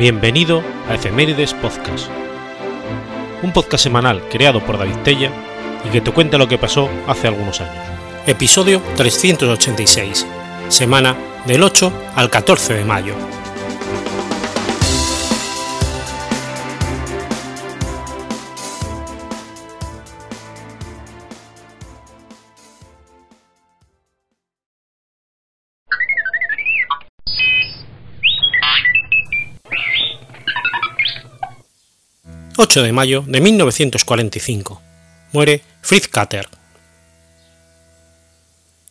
Bienvenido a Efemérides Podcast, un podcast semanal creado por David Tella y que te cuenta lo que pasó hace algunos años. Episodio 386, semana del 8 al 14 de mayo. 8 de mayo de 1945. Muere Fritz Kater.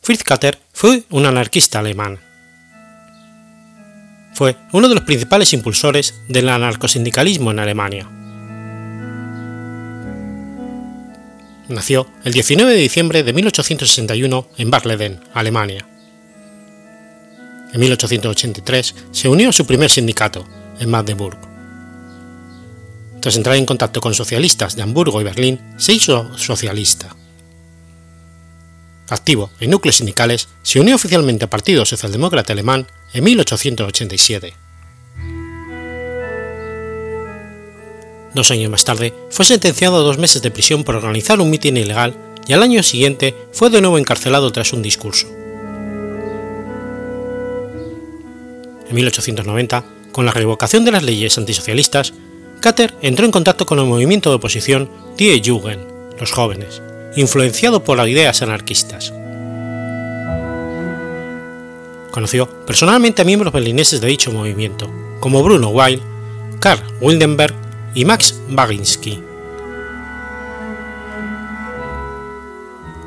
Fritz Kater fue un anarquista alemán. Fue uno de los principales impulsores del anarcosindicalismo en Alemania. Nació el 19 de diciembre de 1861 en Barleden, Alemania. En 1883 se unió a su primer sindicato, en Magdeburg. Tras entrar en contacto con socialistas de Hamburgo y Berlín, se hizo socialista. Activo en núcleos sindicales, se unió oficialmente al Partido Socialdemócrata Alemán en 1887. Dos años más tarde, fue sentenciado a dos meses de prisión por organizar un mitin ilegal y al año siguiente fue de nuevo encarcelado tras un discurso. En 1890, con la revocación de las leyes antisocialistas, Kater entró en contacto con el movimiento de oposición Die Jugend, los jóvenes, influenciado por las ideas anarquistas. Conoció personalmente a miembros berlineses de dicho movimiento, como Bruno Weil, Karl Wildenberg y Max Baginski.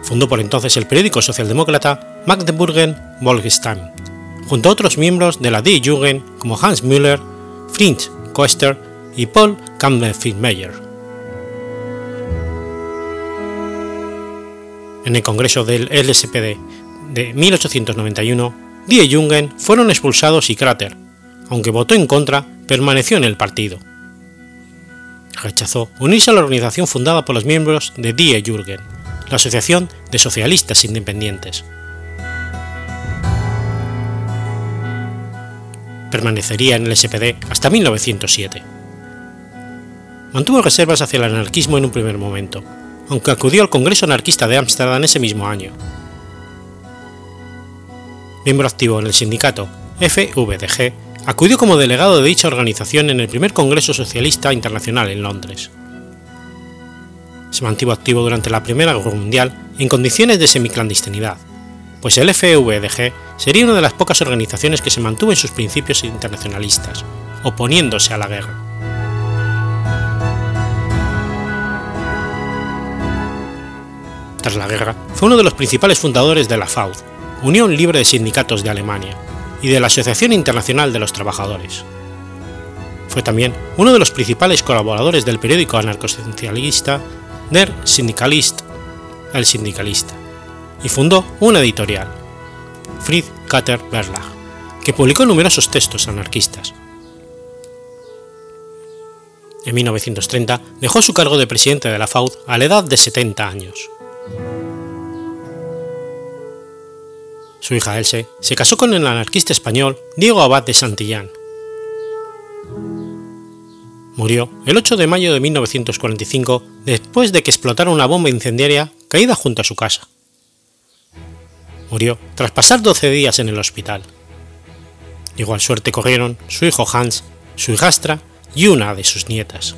Fundó por entonces el periódico socialdemócrata Magdeburgen Volksstimme, junto a otros miembros de la Die Jugend como Hans Müller, Fritz Koester y Paul Campbell-Meyer. En el Congreso del LSPD de 1891, Die Jungen fueron expulsados y Krater, aunque votó en contra, permaneció en el partido. Rechazó unirse a la organización fundada por los miembros de Die Jürgen, la Asociación de Socialistas Independientes. Permanecería en el SPD hasta 1907 mantuvo reservas hacia el anarquismo en un primer momento, aunque acudió al Congreso Anarquista de Ámsterdam ese mismo año. Miembro activo en el sindicato FVDG, acudió como delegado de dicha organización en el primer Congreso Socialista Internacional en Londres. Se mantuvo activo durante la Primera Guerra Mundial en condiciones de semiclandestinidad, pues el FVDG sería una de las pocas organizaciones que se mantuvo en sus principios internacionalistas, oponiéndose a la guerra. Tras la guerra, fue uno de los principales fundadores de la FAUD, Unión Libre de Sindicatos de Alemania, y de la Asociación Internacional de los Trabajadores. Fue también uno de los principales colaboradores del periódico anarcosocialista Der Syndikalist, El Sindicalista, y fundó una editorial, Fried Kater Verlag, que publicó numerosos textos anarquistas. En 1930 dejó su cargo de presidente de la FAUD a la edad de 70 años. Su hija Else se casó con el anarquista español Diego Abad de Santillán. Murió el 8 de mayo de 1945 después de que explotara una bomba incendiaria caída junto a su casa. Murió tras pasar 12 días en el hospital. Igual suerte corrieron su hijo Hans, su hijastra y una de sus nietas.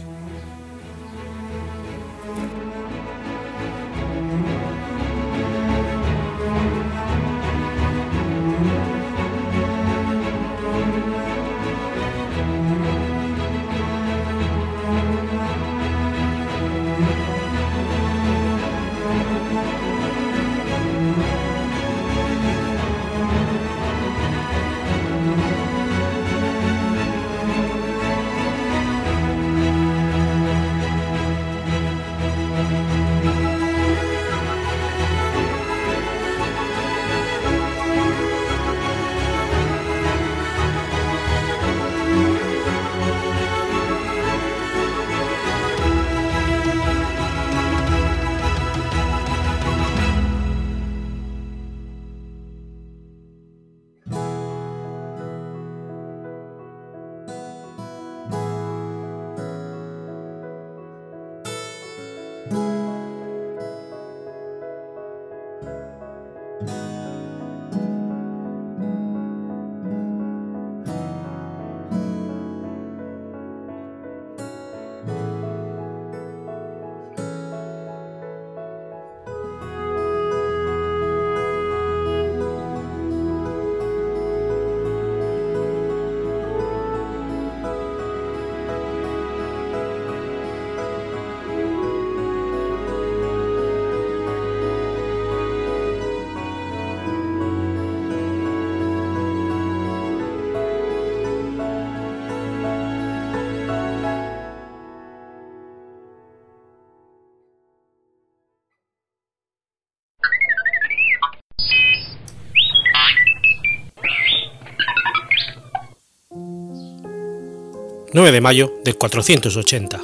9 de mayo del 480.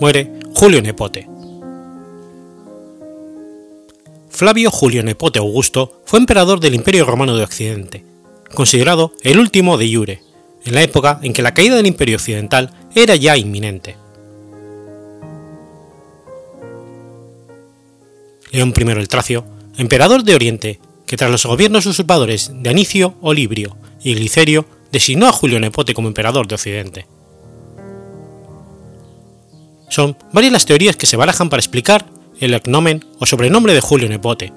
Muere Julio Nepote. Flavio Julio Nepote Augusto fue emperador del Imperio Romano de Occidente, considerado el último de Iure, en la época en que la caída del Imperio Occidental era ya inminente. León I el Tracio, emperador de Oriente, que tras los gobiernos usurpadores de Anicio Olibrio y Glicerio designó a Julio Nepote como emperador de Occidente. Son varias las teorías que se barajan para explicar el agnomen o sobrenombre de Julio Nepote,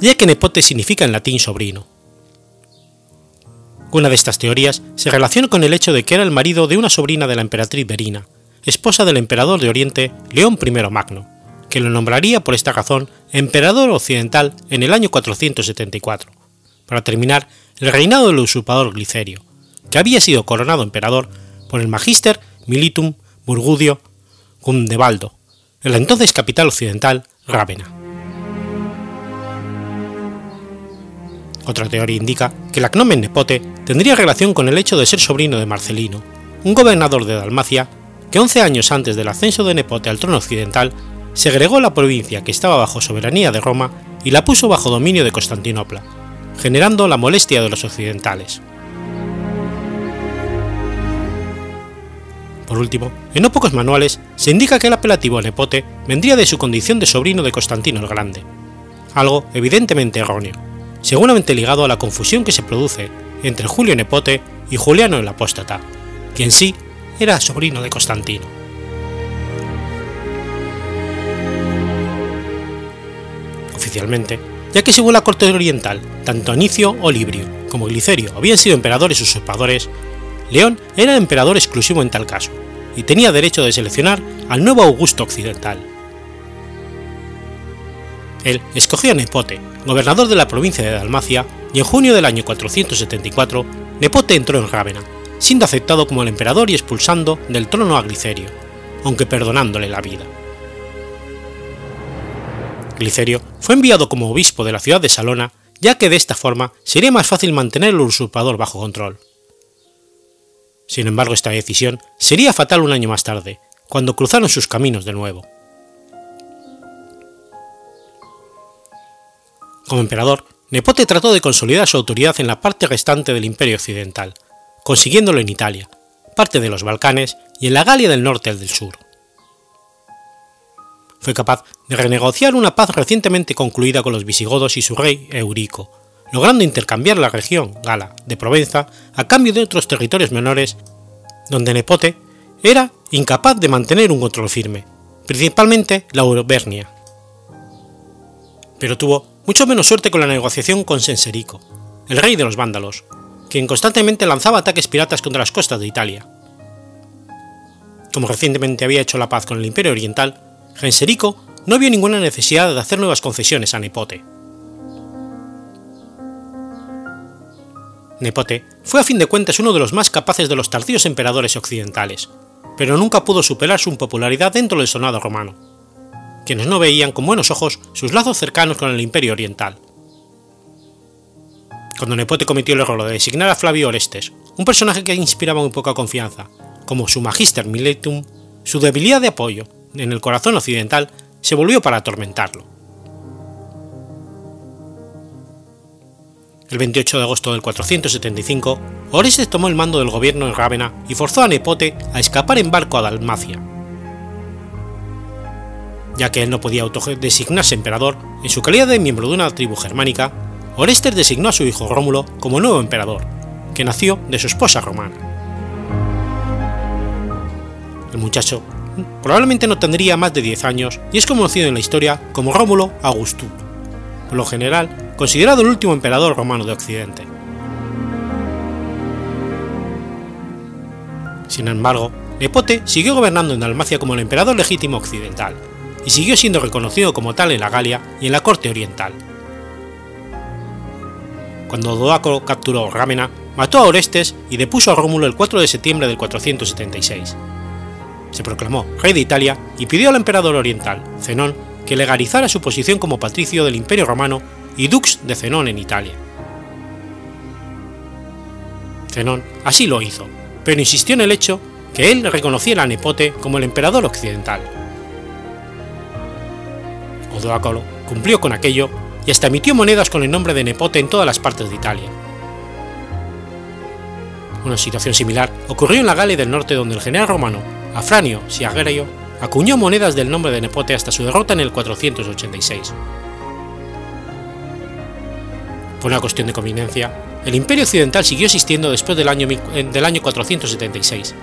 ya que Nepote significa en latín sobrino. Una de estas teorías se relaciona con el hecho de que era el marido de una sobrina de la emperatriz Verina, esposa del emperador de Oriente León I Magno, que lo nombraría por esta razón emperador occidental en el año 474, para terminar el reinado del usurpador Glicerio, que había sido coronado emperador por el Magister Militum Burgudio Gundebaldo, en la entonces capital occidental, Rávena. Otra teoría indica que el agnomen Nepote tendría relación con el hecho de ser sobrino de Marcelino, un gobernador de Dalmacia que 11 años antes del ascenso de Nepote al trono occidental segregó la provincia que estaba bajo soberanía de Roma y la puso bajo dominio de Constantinopla, generando la molestia de los occidentales. Por último, en no pocos manuales se indica que el apelativo Nepote vendría de su condición de sobrino de Constantino el Grande, algo evidentemente erróneo, seguramente ligado a la confusión que se produce entre Julio Nepote y Juliano el Apóstata, quien sí era sobrino de Constantino. Oficialmente, ya que según la corte oriental, tanto Anicio Olibrio como Glicerio habían sido emperadores usurpadores, León era emperador exclusivo en tal caso, y tenía derecho de seleccionar al nuevo Augusto occidental. Él escogió a Nepote, gobernador de la provincia de Dalmacia, y en junio del año 474 Nepote entró en Rávena, siendo aceptado como el emperador y expulsando del trono a Glicerio, aunque perdonándole la vida. Glicerio fue enviado como obispo de la ciudad de Salona, ya que de esta forma sería más fácil mantener al usurpador bajo control. Sin embargo, esta decisión sería fatal un año más tarde, cuando cruzaron sus caminos de nuevo. Como emperador, Nepote trató de consolidar su autoridad en la parte restante del Imperio Occidental, consiguiéndolo en Italia, parte de los Balcanes y en la Galia del Norte y del Sur. Fue capaz de renegociar una paz recientemente concluida con los visigodos y su rey Eurico, logrando intercambiar la región gala de Provenza a cambio de otros territorios menores donde Nepote era incapaz de mantener un control firme, principalmente la Auvernia. Pero tuvo mucho menos suerte con la negociación con Senserico, el rey de los vándalos, quien constantemente lanzaba ataques piratas contra las costas de Italia. Como recientemente había hecho la paz con el Imperio Oriental, Genserico no vio ninguna necesidad de hacer nuevas concesiones a Nepote. Nepote fue a fin de cuentas uno de los más capaces de los tardíos emperadores occidentales, pero nunca pudo superar su popularidad dentro del sonado romano, quienes no veían con buenos ojos sus lazos cercanos con el imperio oriental. Cuando Nepote cometió el error de designar a Flavio Orestes, un personaje que inspiraba muy poca confianza, como su Magister Miletum, su debilidad de apoyo en el corazón occidental se volvió para atormentarlo. El 28 de agosto del 475, Orestes tomó el mando del gobierno en Rávena y forzó a Nepote a escapar en barco a Dalmacia. Ya que él no podía autodesignarse emperador, en su calidad de miembro de una tribu germánica, Orestes designó a su hijo Rómulo como nuevo emperador, que nació de su esposa romana. El muchacho probablemente no tendría más de 10 años y es conocido en la historia como Rómulo Augusto, por lo general considerado el último emperador romano de Occidente. Sin embargo, Nepote siguió gobernando en Dalmacia como el emperador legítimo occidental, y siguió siendo reconocido como tal en la Galia y en la corte oriental. Cuando Doaco capturó Rámena, mató a Orestes y depuso a Rómulo el 4 de septiembre del 476. Se proclamó rey de Italia y pidió al emperador oriental, Zenón, que legalizara su posición como patricio del Imperio Romano y dux de Zenón en Italia. Zenón así lo hizo, pero insistió en el hecho que él reconociera a Nepote como el emperador occidental. Odoacro cumplió con aquello y hasta emitió monedas con el nombre de Nepote en todas las partes de Italia. Una situación similar ocurrió en la Galia del Norte donde el general romano Afranio Siagerio acuñó monedas del nombre de Nepote hasta su derrota en el 486. Por una cuestión de conveniencia, el Imperio Occidental siguió existiendo después del año, del año 476,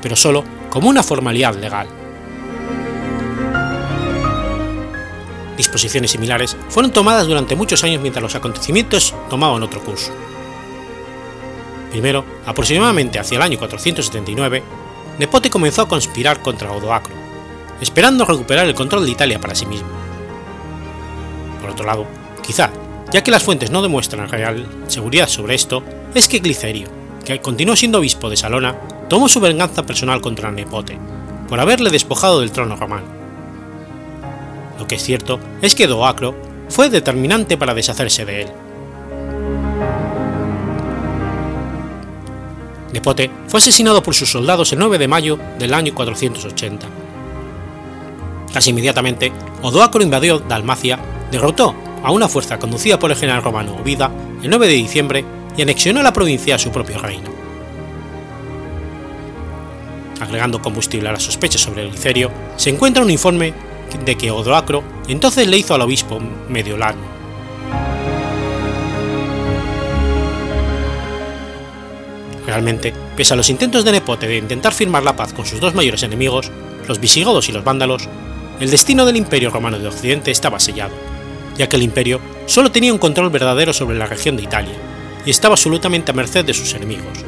pero solo como una formalidad legal. Disposiciones similares fueron tomadas durante muchos años mientras los acontecimientos tomaban otro curso. Primero, aproximadamente hacia el año 479, Nepote comenzó a conspirar contra Odoacro, esperando recuperar el control de Italia para sí mismo. Por otro lado, quizá, ya que las fuentes no demuestran real seguridad sobre esto, es que Glicerio, que continuó siendo obispo de Salona, tomó su venganza personal contra Nepote, por haberle despojado del trono romano. Lo que es cierto es que Doacro fue determinante para deshacerse de él. Nepote fue asesinado por sus soldados el 9 de mayo del año 480. Casi inmediatamente, Odoacro invadió Dalmacia, derrotó a una fuerza conducida por el general romano Ovida el 9 de diciembre y anexionó la provincia a su propio reino. Agregando combustible a las sospechas sobre el Licerio, se encuentra un informe de que Odoacro entonces le hizo al obispo Mediolano. Realmente, pese a los intentos de Nepote de intentar firmar la paz con sus dos mayores enemigos, los visigodos y los vándalos, el destino del Imperio Romano de Occidente estaba sellado, ya que el imperio solo tenía un control verdadero sobre la región de Italia y estaba absolutamente a merced de sus enemigos.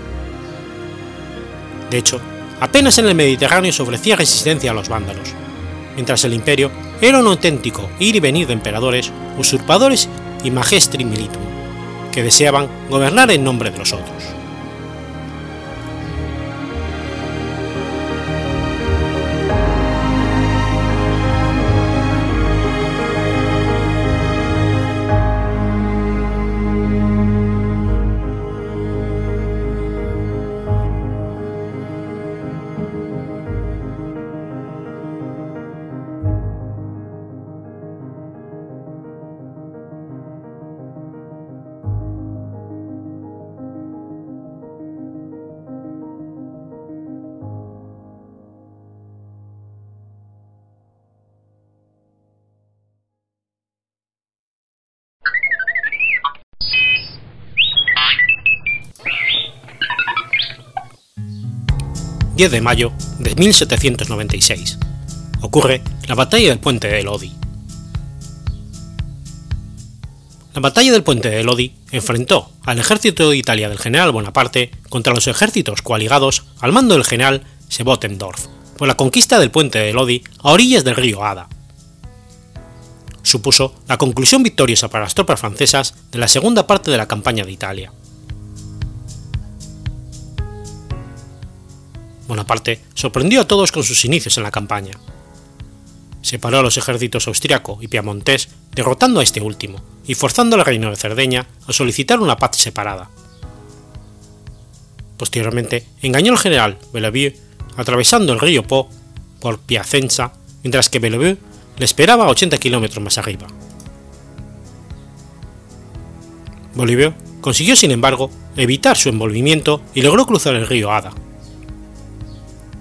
De hecho, apenas en el Mediterráneo se ofrecía resistencia a los vándalos, mientras el imperio era un auténtico ir y venir de emperadores, usurpadores y magestri militum, que deseaban gobernar en nombre de los otros. 10 de mayo de 1796. Ocurre la batalla del puente de Lodi. La batalla del puente de Lodi enfrentó al ejército de Italia del general Bonaparte contra los ejércitos coaligados al mando del general Sebotendorf por la conquista del puente de Lodi a orillas del río Ada. Supuso la conclusión victoriosa para las tropas francesas de la segunda parte de la campaña de Italia. Bonaparte sorprendió a todos con sus inicios en la campaña. Separó a los ejércitos austriaco y piamontés, derrotando a este último y forzando al reino de Cerdeña a solicitar una paz separada. Posteriormente, engañó al general Bellevue atravesando el río Po por Piacenza, mientras que Bellevue le esperaba a 80 kilómetros más arriba. Bolivia consiguió, sin embargo, evitar su envolvimiento y logró cruzar el río Ada,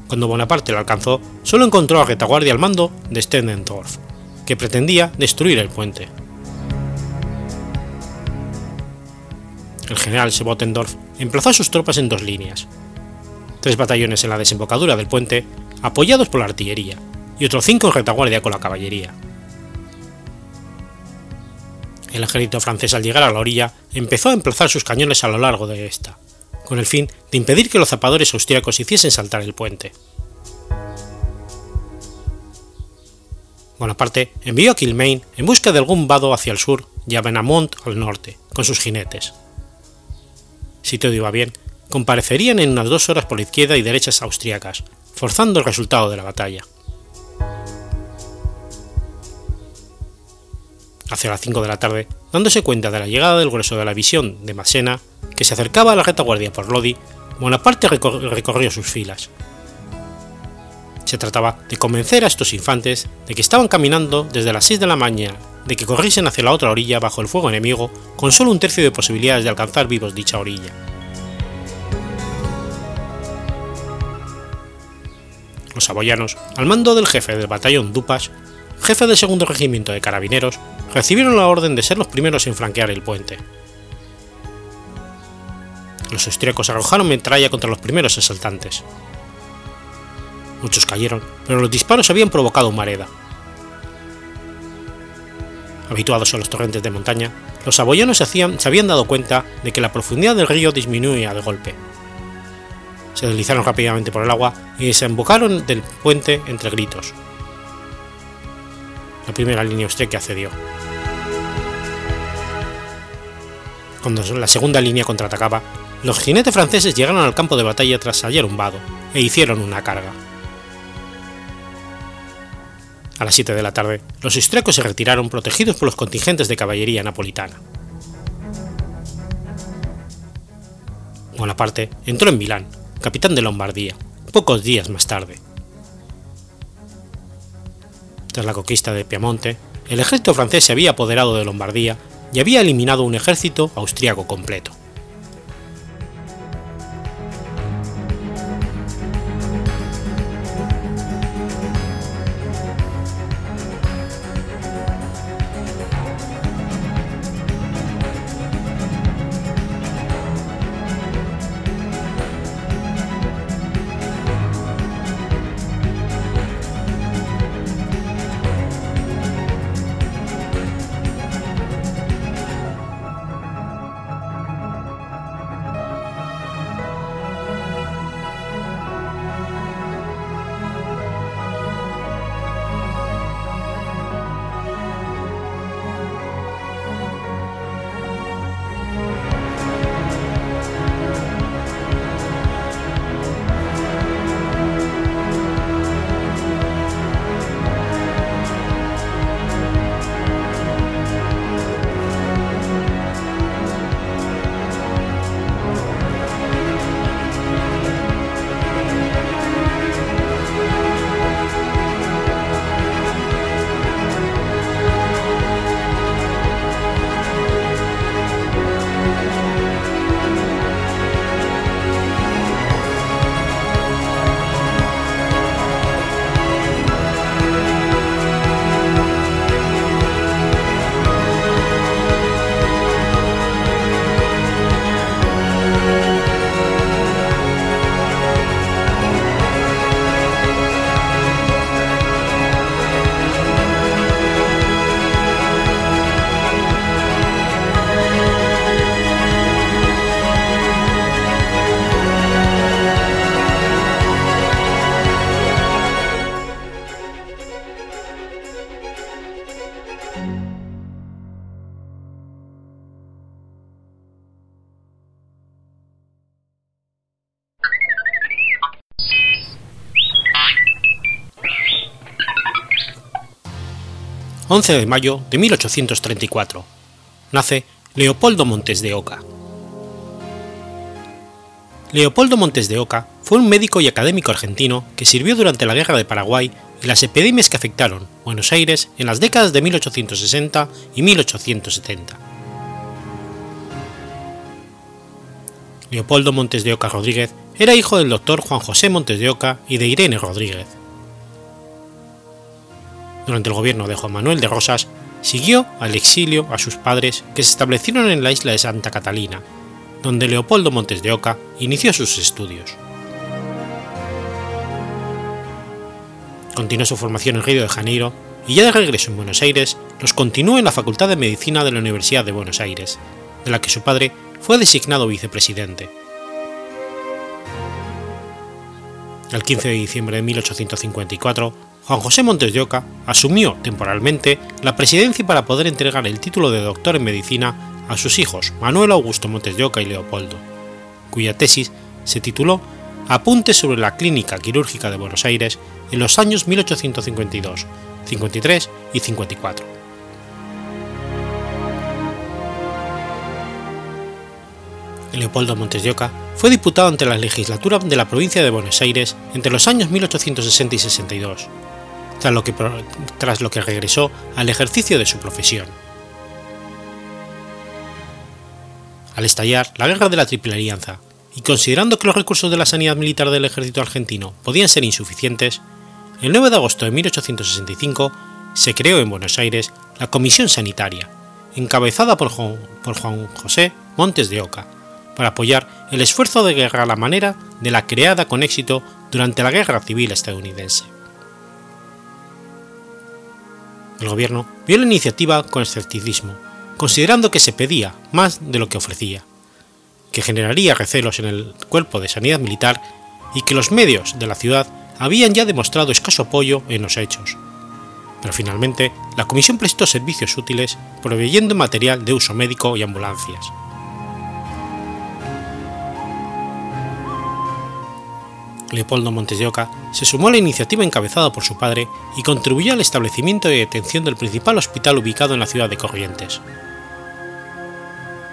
cuando Bonaparte lo alcanzó, solo encontró a retaguardia al mando de Stendendorf, que pretendía destruir el puente. El general Sebotendorf emplazó a sus tropas en dos líneas, tres batallones en la desembocadura del puente, apoyados por la artillería, y otros cinco en retaguardia con la caballería. El ejército francés al llegar a la orilla empezó a emplazar sus cañones a lo largo de esta, con el fin de impedir que los zapadores austriacos hiciesen saltar el puente. Bonaparte envió a Kilmaine en busca de algún vado hacia el sur y a Benamont al norte, con sus jinetes. Si todo iba bien, comparecerían en unas dos horas por la izquierda y derechas austriacas, forzando el resultado de la batalla. Hacia las 5 de la tarde, dándose cuenta de la llegada del grueso de la visión de Massena, que se acercaba a la retaguardia por Lodi, Bonaparte recorrió sus filas, Se trataba de convencer a estos infantes de que estaban caminando desde las 6 de la mañana, de que corriesen hacia la otra orilla bajo el fuego enemigo con solo un tercio de posibilidades de alcanzar vivos dicha orilla. Los saboyanos, al mando del jefe del batallón Dupas, jefe del segundo regimiento de carabineros, recibieron la orden de ser los primeros en franquear el puente. Los austríacos arrojaron metralla contra los primeros asaltantes. Muchos cayeron, pero los disparos habían provocado mareda. Habituados a los torrentes de montaña, los saboyanos se habían dado cuenta de que la profundidad del río disminuía de golpe. Se deslizaron rápidamente por el agua y desembocaron del puente entre gritos. La primera línea austríaca cedió. Cuando la segunda línea contraatacaba, los jinetes franceses llegaron al campo de batalla tras hallar un vado e hicieron una carga. A las 7 de la tarde, los austríacos se retiraron protegidos por los contingentes de caballería napolitana. Bonaparte entró en Milán, capitán de Lombardía, pocos días más tarde. Tras la conquista de Piamonte, el ejército francés se había apoderado de Lombardía y había eliminado un ejército austriaco completo. 11 de mayo de 1834. Nace Leopoldo Montes de Oca. Leopoldo Montes de Oca fue un médico y académico argentino que sirvió durante la Guerra de Paraguay y las epidemias que afectaron Buenos Aires en las décadas de 1860 y 1870. Leopoldo Montes de Oca Rodríguez era hijo del doctor Juan José Montes de Oca y de Irene Rodríguez durante el gobierno de Juan Manuel de Rosas, siguió al exilio a sus padres que se establecieron en la isla de Santa Catalina, donde Leopoldo Montes de Oca inició sus estudios. Continuó su formación en Río de Janeiro y ya de regreso en Buenos Aires los continuó en la Facultad de Medicina de la Universidad de Buenos Aires, de la que su padre fue designado vicepresidente. El 15 de diciembre de 1854 Juan José Montes de Oca asumió temporalmente la presidencia para poder entregar el título de doctor en medicina a sus hijos Manuel Augusto Montes de Oca y Leopoldo, cuya tesis se tituló Apuntes sobre la Clínica Quirúrgica de Buenos Aires en los años 1852, 53 y 54. Leopoldo Montes de Oca fue diputado ante la legislatura de la provincia de Buenos Aires entre los años 1860 y 62, tras lo que, regresó al ejercicio de su profesión. Al estallar la Guerra de la Triple Alianza, y considerando que los recursos de la sanidad militar del ejército argentino podían ser insuficientes, el 9 de agosto de 1865 se creó en Buenos Aires la Comisión Sanitaria, encabezada por Juan José Montes de Oca, para apoyar el esfuerzo de guerra a la manera de la creada con éxito durante la Guerra Civil estadounidense. El gobierno vio la iniciativa con escepticismo, considerando que se pedía más de lo que ofrecía, que generaría recelos en el cuerpo de sanidad militar y que los medios de la ciudad habían ya demostrado escaso apoyo en los hechos. Pero finalmente, la comisión prestó servicios útiles proveyendo material de uso médico y ambulancias. Leopoldo Montes de Oca se sumó a la iniciativa encabezada por su padre y contribuyó al establecimiento y detención del principal hospital ubicado en la ciudad de Corrientes.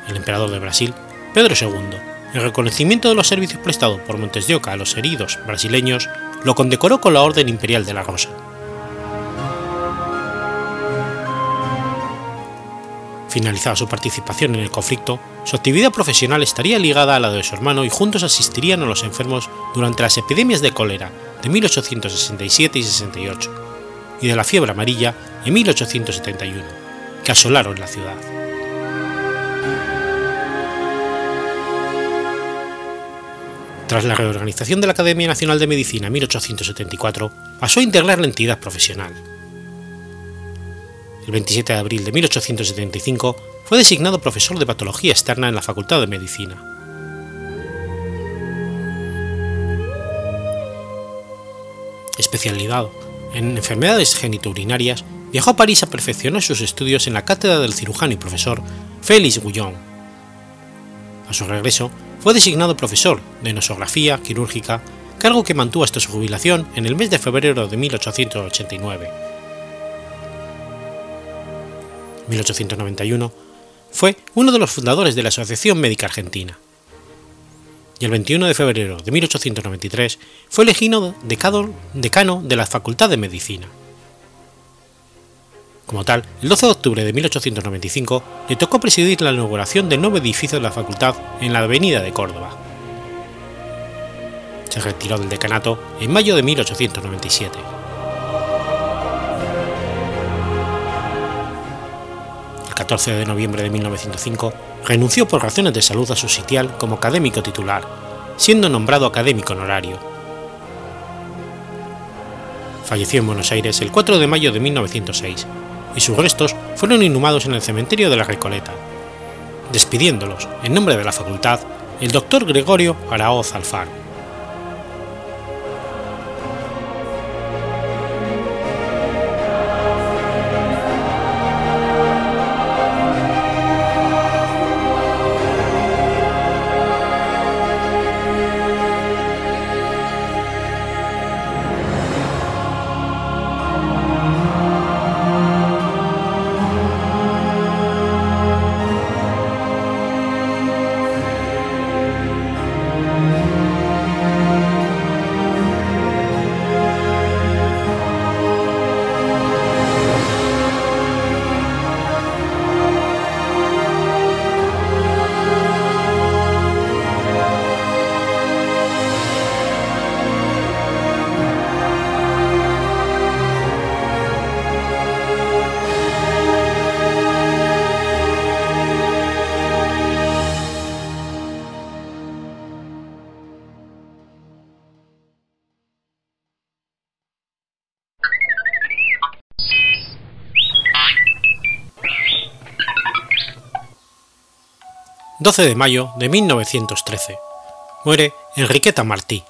El emperador de Brasil, Pedro II, en reconocimiento de los servicios prestados por Montes de Oca a los heridos brasileños, lo condecoró con la Orden Imperial de la Rosa. Finalizada su participación en el conflicto, su actividad profesional estaría ligada a la de su hermano y juntos asistirían a los enfermos durante las epidemias de cólera de 1867 y 68 y de la fiebre amarilla en 1871, que asolaron la ciudad. Tras la reorganización de la Academia Nacional de Medicina en 1874, pasó a integrar la entidad profesional el 27 de abril de 1875 fue designado profesor de patología externa en la Facultad de Medicina. Especializado en enfermedades genitourinarias, viajó a París a perfeccionar sus estudios en la cátedra del cirujano y profesor Félix Guillon. A su regreso, fue designado profesor de nosografía quirúrgica, cargo que mantuvo hasta su jubilación en el mes de febrero de 1889 1891, fue uno de los fundadores de la Asociación Médica Argentina. Y el 21 de febrero de 1893 fue elegido decano de la Facultad de Medicina. Como tal, el 12 de octubre de 1895 le tocó presidir la inauguración del nuevo edificio de la facultad en la Avenida de Córdoba. Se retiró del decanato en mayo de 1897. 14 de noviembre de 1905, renunció por razones de salud a su sitial como académico titular, siendo nombrado académico honorario. Falleció en Buenos Aires el 4 de mayo de 1906 y sus restos fueron inhumados en el cementerio de la Recoleta, despidiéndolos, en nombre de la facultad, el doctor Gregorio Araoz Alfaro. 12 de mayo de 1913. Muere Enriqueta Martí.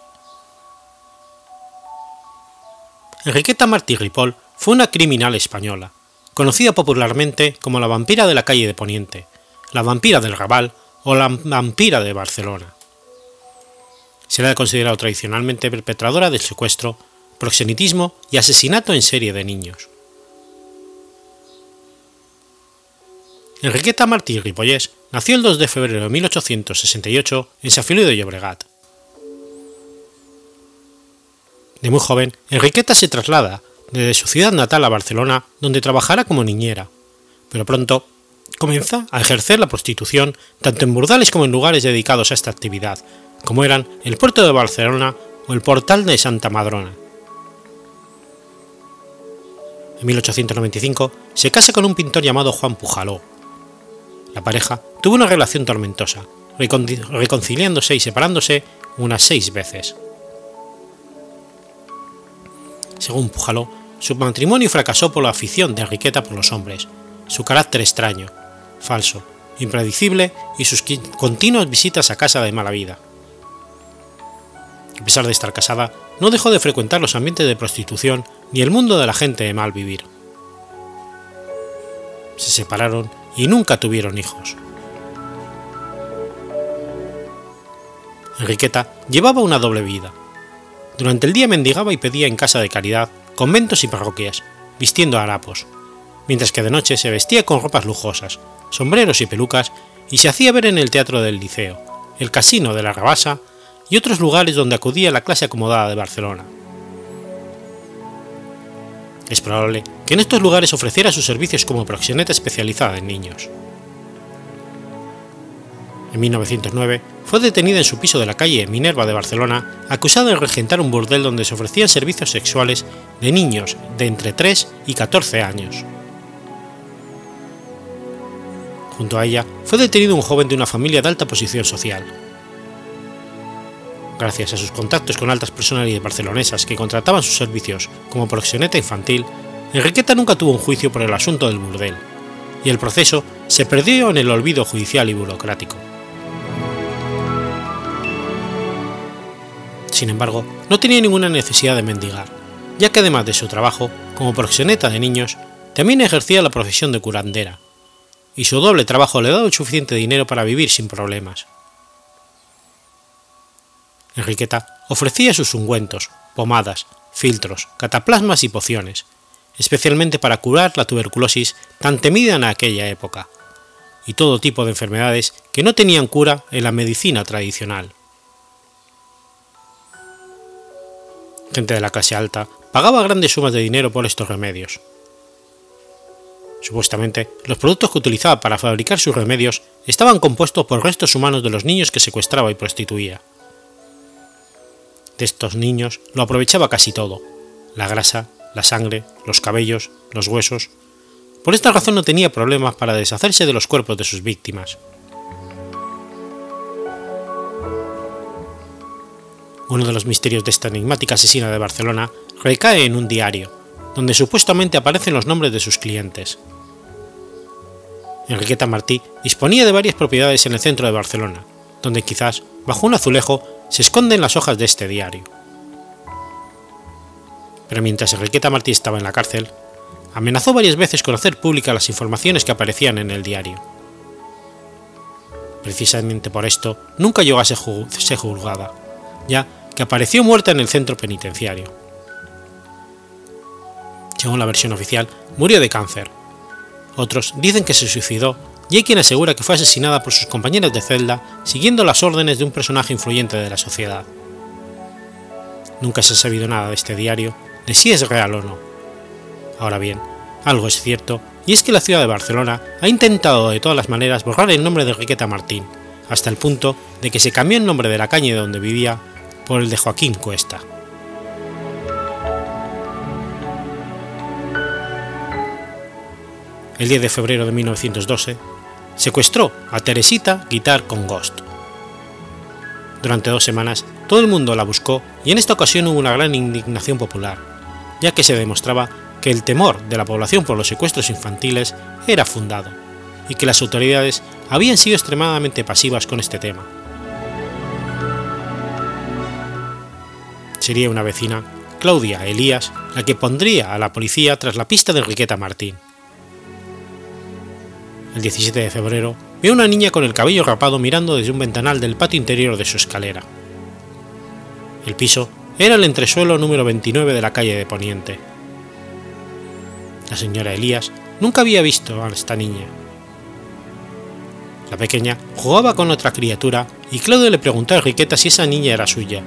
Enriqueta Martí Ripoll fue una criminal española, conocida popularmente como la vampira de la calle de Poniente, la vampira del Raval o la vampira de Barcelona. Se le ha considerado tradicionalmente perpetradora del secuestro, proxenitismo y asesinato en serie de niños. Enriqueta Martí Ripollés nació el 2 de febrero de 1868 en Feliu de Llobregat. De muy joven, Enriqueta se traslada desde su ciudad natal a Barcelona, donde trabajará como niñera, pero pronto comienza a ejercer la prostitución tanto en burdales como en lugares dedicados a esta actividad, como eran el puerto de Barcelona o el portal de Santa Madrona. En 1895 se casa con un pintor llamado Juan Pujaló. La pareja tuvo una relación tormentosa, reconciliándose y separándose unas seis veces. Según Pujaló, su matrimonio fracasó por la afición de Enriqueta por los hombres, su carácter extraño, falso, impredecible y sus continuas visitas a casa de mala vida. A pesar de estar casada, no dejó de frecuentar los ambientes de prostitución ni el mundo de la gente de mal vivir. Se separaron y nunca tuvieron hijos. Enriqueta llevaba una doble vida. Durante el día mendigaba y pedía en casa de caridad conventos y parroquias, vistiendo harapos, mientras que de noche se vestía con ropas lujosas, sombreros y pelucas y se hacía ver en el teatro del liceo, el casino de la Rabasa y otros lugares donde acudía la clase acomodada de Barcelona. Es probable que en estos lugares ofreciera sus servicios como proxeneta especializada en niños. En 1909 fue detenida en su piso de la calle Minerva de Barcelona, acusada de regentar un burdel donde se ofrecían servicios sexuales de niños de entre 3 y 14 años. Junto a ella fue detenido un joven de una familia de alta posición social. Gracias a sus contactos con altas personalidades barcelonesas que contrataban sus servicios como proxeneta infantil, Enriqueta nunca tuvo un juicio por el asunto del burdel, y el proceso se perdió en el olvido judicial y burocrático. Sin embargo, no tenía ninguna necesidad de mendigar, ya que además de su trabajo como proxeneta de niños, también ejercía la profesión de curandera, y su doble trabajo le daba el suficiente dinero para vivir sin problemas. Enriqueta ofrecía sus ungüentos, pomadas, filtros, cataplasmas y pociones, especialmente para curar la tuberculosis tan temida en aquella época, y todo tipo de enfermedades que no tenían cura en la medicina tradicional. Gente de la clase alta pagaba grandes sumas de dinero por estos remedios. Supuestamente, los productos que utilizaba para fabricar sus remedios estaban compuestos por restos humanos de los niños que secuestraba y prostituía. De estos niños lo aprovechaba casi todo, la grasa, la sangre, los cabellos, los huesos. Por esta razón no tenía problemas para deshacerse de los cuerpos de sus víctimas. Uno de los misterios de esta enigmática asesina de Barcelona recae en un diario, donde supuestamente aparecen los nombres de sus clientes. Enriqueta Martí disponía de varias propiedades en el centro de Barcelona, donde quizás, bajo un azulejo, se esconden las hojas de este diario. Pero mientras Enriqueta Martí estaba en la cárcel, amenazó varias veces con hacer públicas las informaciones que aparecían en el diario. Precisamente por esto, nunca llegó a ser juzgada, ya que apareció muerta en el centro penitenciario. Según la versión oficial, murió de cáncer. Otros dicen que se suicidó y hay quien asegura que fue asesinada por sus compañeros de celda siguiendo las órdenes de un personaje influyente de la sociedad. Nunca se ha sabido nada de este diario, de si es real o no. Ahora bien, algo es cierto, y es que la ciudad de Barcelona ha intentado de todas las maneras borrar el nombre de Enriqueta Martín, hasta el punto de que se cambió el nombre de la calle de donde vivía por el de Joaquín Cuesta. El 10 de febrero de 1912, secuestró a Teresita Guitar con Ghost. Durante dos semanas, todo el mundo la buscó y en esta ocasión hubo una gran indignación popular, ya que se demostraba que el temor de la población por los secuestros infantiles era fundado, y que las autoridades habían sido extremadamente pasivas con este tema. sería una vecina, Claudia Elías, la que pondría a la policía tras la pista de Enriqueta Martín. El 17 de febrero vio a una niña con el cabello rapado mirando desde un ventanal del patio interior de su escalera. El piso era el entresuelo número 29 de la calle de Poniente. La señora Elías nunca había visto a esta niña. La pequeña jugaba con otra criatura y Claudio le preguntó a Enriqueta si esa niña era suya,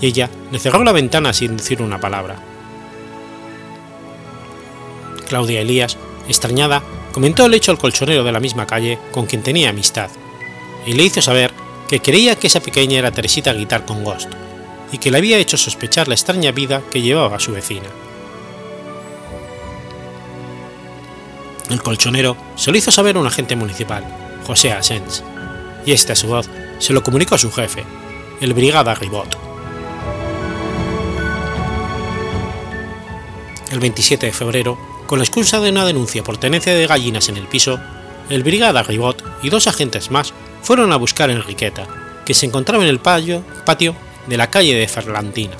y ella le cerró la ventana sin decir una palabra. Claudia Elías, extrañada, comentó el hecho al colchonero de la misma calle con quien tenía amistad, y le hizo saber que creía que esa pequeña era Teresita Guitar con Ghost, y que le había hecho sospechar la extraña vida que llevaba su vecina. El colchonero se lo hizo saber a un agente municipal, José Asens, y este a su voz se lo comunicó a su jefe, el brigada Ribot. El 27 de febrero, con la excusa de una denuncia por tenencia de gallinas en el piso, el brigada Ribot y dos agentes más fueron a buscar a Enriqueta, que se encontraba en el patio, de la calle de Ferlantina.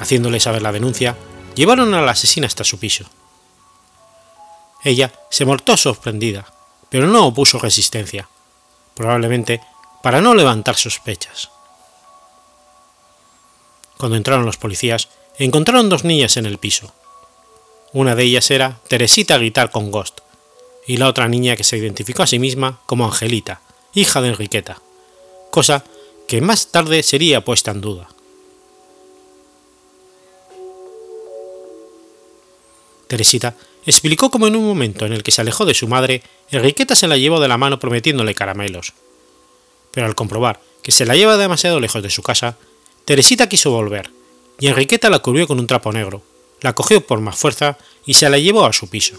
Haciéndole saber la denuncia, llevaron a la asesina hasta su piso. Ella se mortó sorprendida, pero no opuso resistencia, probablemente para no levantar sospechas. Cuando entraron los policías, encontraron dos niñas en el piso. Una de ellas era Teresita Guitar con Ghost, y la otra niña que se identificó a sí misma como Angelita, hija de Enriqueta, cosa que más tarde sería puesta en duda. Teresita explicó cómo en un momento en el que se alejó de su madre, Enriqueta se la llevó de la mano prometiéndole caramelos. Pero al comprobar que se la lleva demasiado lejos de su casa, Teresita quiso volver, y Enriqueta la cubrió con un trapo negro, la cogió por más fuerza y se la llevó a su piso.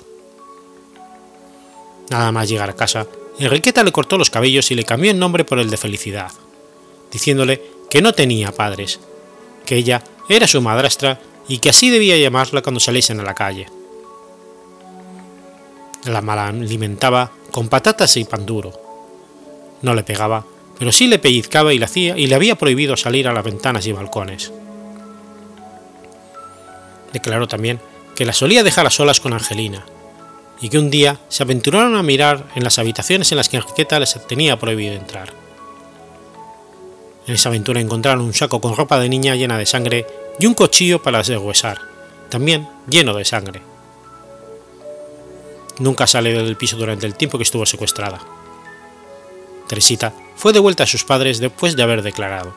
Nada más llegar a casa, Enriqueta le cortó los cabellos y le cambió el nombre por el de Felicidad, diciéndole que no tenía padres, que ella era su madrastra y que así debía llamarla cuando saliesen a la calle. La alimentaba con patatas y pan duro. No le pegaba, pero sí le pellizcaba y le hacía y le había prohibido salir a las ventanas y balcones. Declaró también que la solía dejar a solas con Angelina, y que un día se aventuraron a mirar en las habitaciones en las que Enriqueta les tenía prohibido entrar. En esa aventura encontraron un saco con ropa de niña llena de sangre y un cuchillo para deshuesar, también lleno de sangre. Nunca salió del piso durante el tiempo que estuvo secuestrada. Teresita fue devuelta a sus padres después de haber declarado.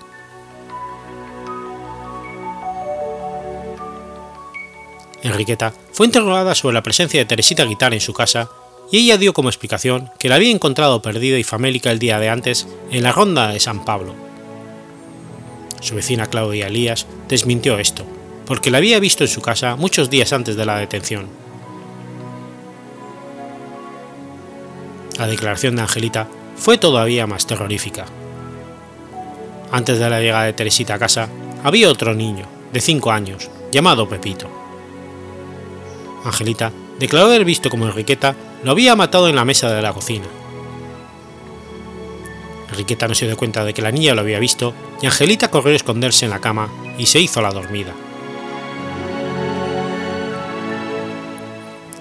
Enriqueta fue interrogada sobre la presencia de Teresita Guitar en su casa y ella dio como explicación que la había encontrado perdida y famélica el día de antes en la ronda de San Pablo. Su vecina Claudia Elías desmintió esto, porque la había visto en su casa muchos días antes de la detención. La declaración de Angelita fue todavía más terrorífica. Antes de la llegada de Teresita a casa, había otro niño, de 5 años, llamado Pepito. Angelita declaró haber visto como Enriqueta lo había matado en la mesa de la cocina. Enriqueta no se dio cuenta de que la niña lo había visto y Angelita corrió a esconderse en la cama y se hizo la dormida.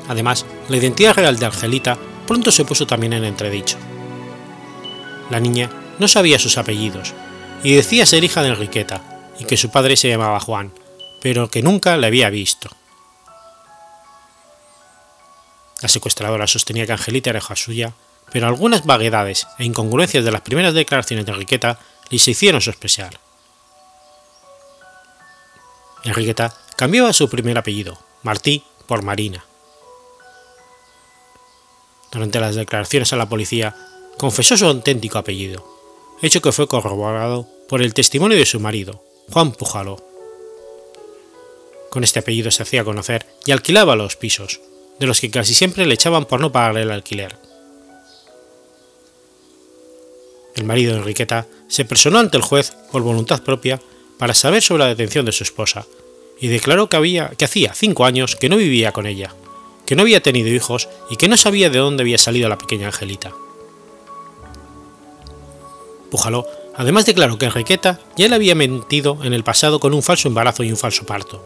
Además, la identidad real de Angelita pronto se puso también en entredicho. La niña no sabía sus apellidos y decía ser hija de Enriqueta y que su padre se llamaba Juan, pero que nunca le había visto. La secuestradora sostenía que Angelita era hija suya, pero algunas vaguedades e incongruencias de las primeras declaraciones de Enriqueta les hicieron sospechar. Enriqueta cambió a su primer apellido, Martí, por Marina. Durante las declaraciones a la policía, confesó su auténtico apellido, hecho que fue corroborado por el testimonio de su marido, Juan Pujaló. Con este apellido se hacía conocer y alquilaba los pisos, de los que casi siempre le echaban por no pagar el alquiler. El marido de Enriqueta se personó ante el juez por voluntad propia para saber sobre la detención de su esposa y declaró que, había, que hacía cinco años que no vivía con ella, que no había tenido hijos y que no sabía de dónde había salido la pequeña Angelita. Pujaló además declaró que Enriqueta ya le había mentido en el pasado con un falso embarazo y un falso parto.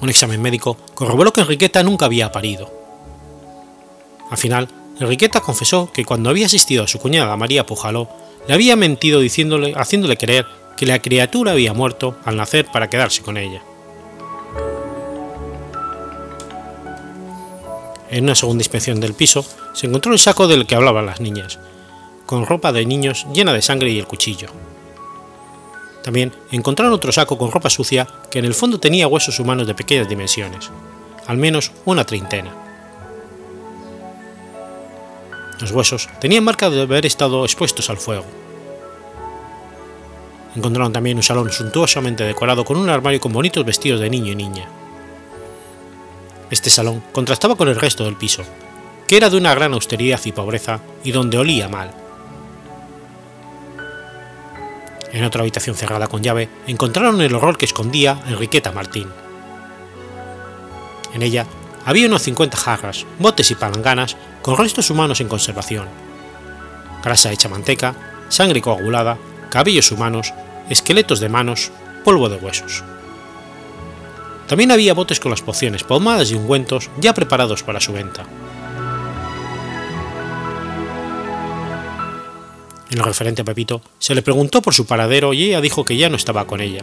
Un examen médico corroboró que Enriqueta nunca había parido. Al final, Enriqueta confesó que cuando había asistido a su cuñada María Pujaló, le había mentido diciéndole, haciéndole creer que la criatura había muerto al nacer para quedarse con ella. En una segunda inspección del piso se encontró el saco del que hablaban las niñas, con ropa de niños llena de sangre y el cuchillo. También encontraron otro saco con ropa sucia que en el fondo tenía huesos humanos de pequeñas dimensiones, al menos una treintena. Los huesos tenían marca de haber estado expuestos al fuego. Encontraron también un salón suntuosamente decorado con un armario con bonitos vestidos de niño y niña. Este salón contrastaba con el resto del piso, que era de una gran austeridad y pobreza y donde olía mal. En otra habitación cerrada con llave encontraron el horror que escondía Enriqueta Martín. En ella había unos 50 jarras, botes y palanganas con restos humanos en conservación, grasa hecha manteca, sangre coagulada, cabellos humanos, esqueletos de manos, polvo de huesos. También había botes con las pociones, pomadas y ungüentos ya preparados para su venta. En lo referente a Pepito, se le preguntó por su paradero y ella dijo que ya no estaba con ella,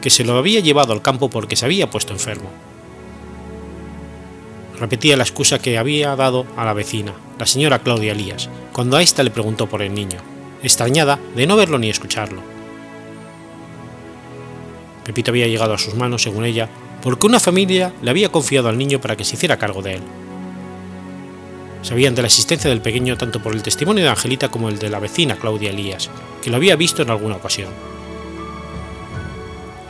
que se lo había llevado al campo porque se había puesto enfermo. Repetía la excusa que había dado a la vecina, la señora Claudia Elías, cuando a ésta le preguntó por el niño, extrañada de no verlo ni escucharlo. Pepito había llegado a sus manos, según ella, porque una familia le había confiado al niño para que se hiciera cargo de él. Sabían de la existencia del pequeño tanto por el testimonio de Angelita como el de la vecina Claudia Elías, que lo había visto en alguna ocasión.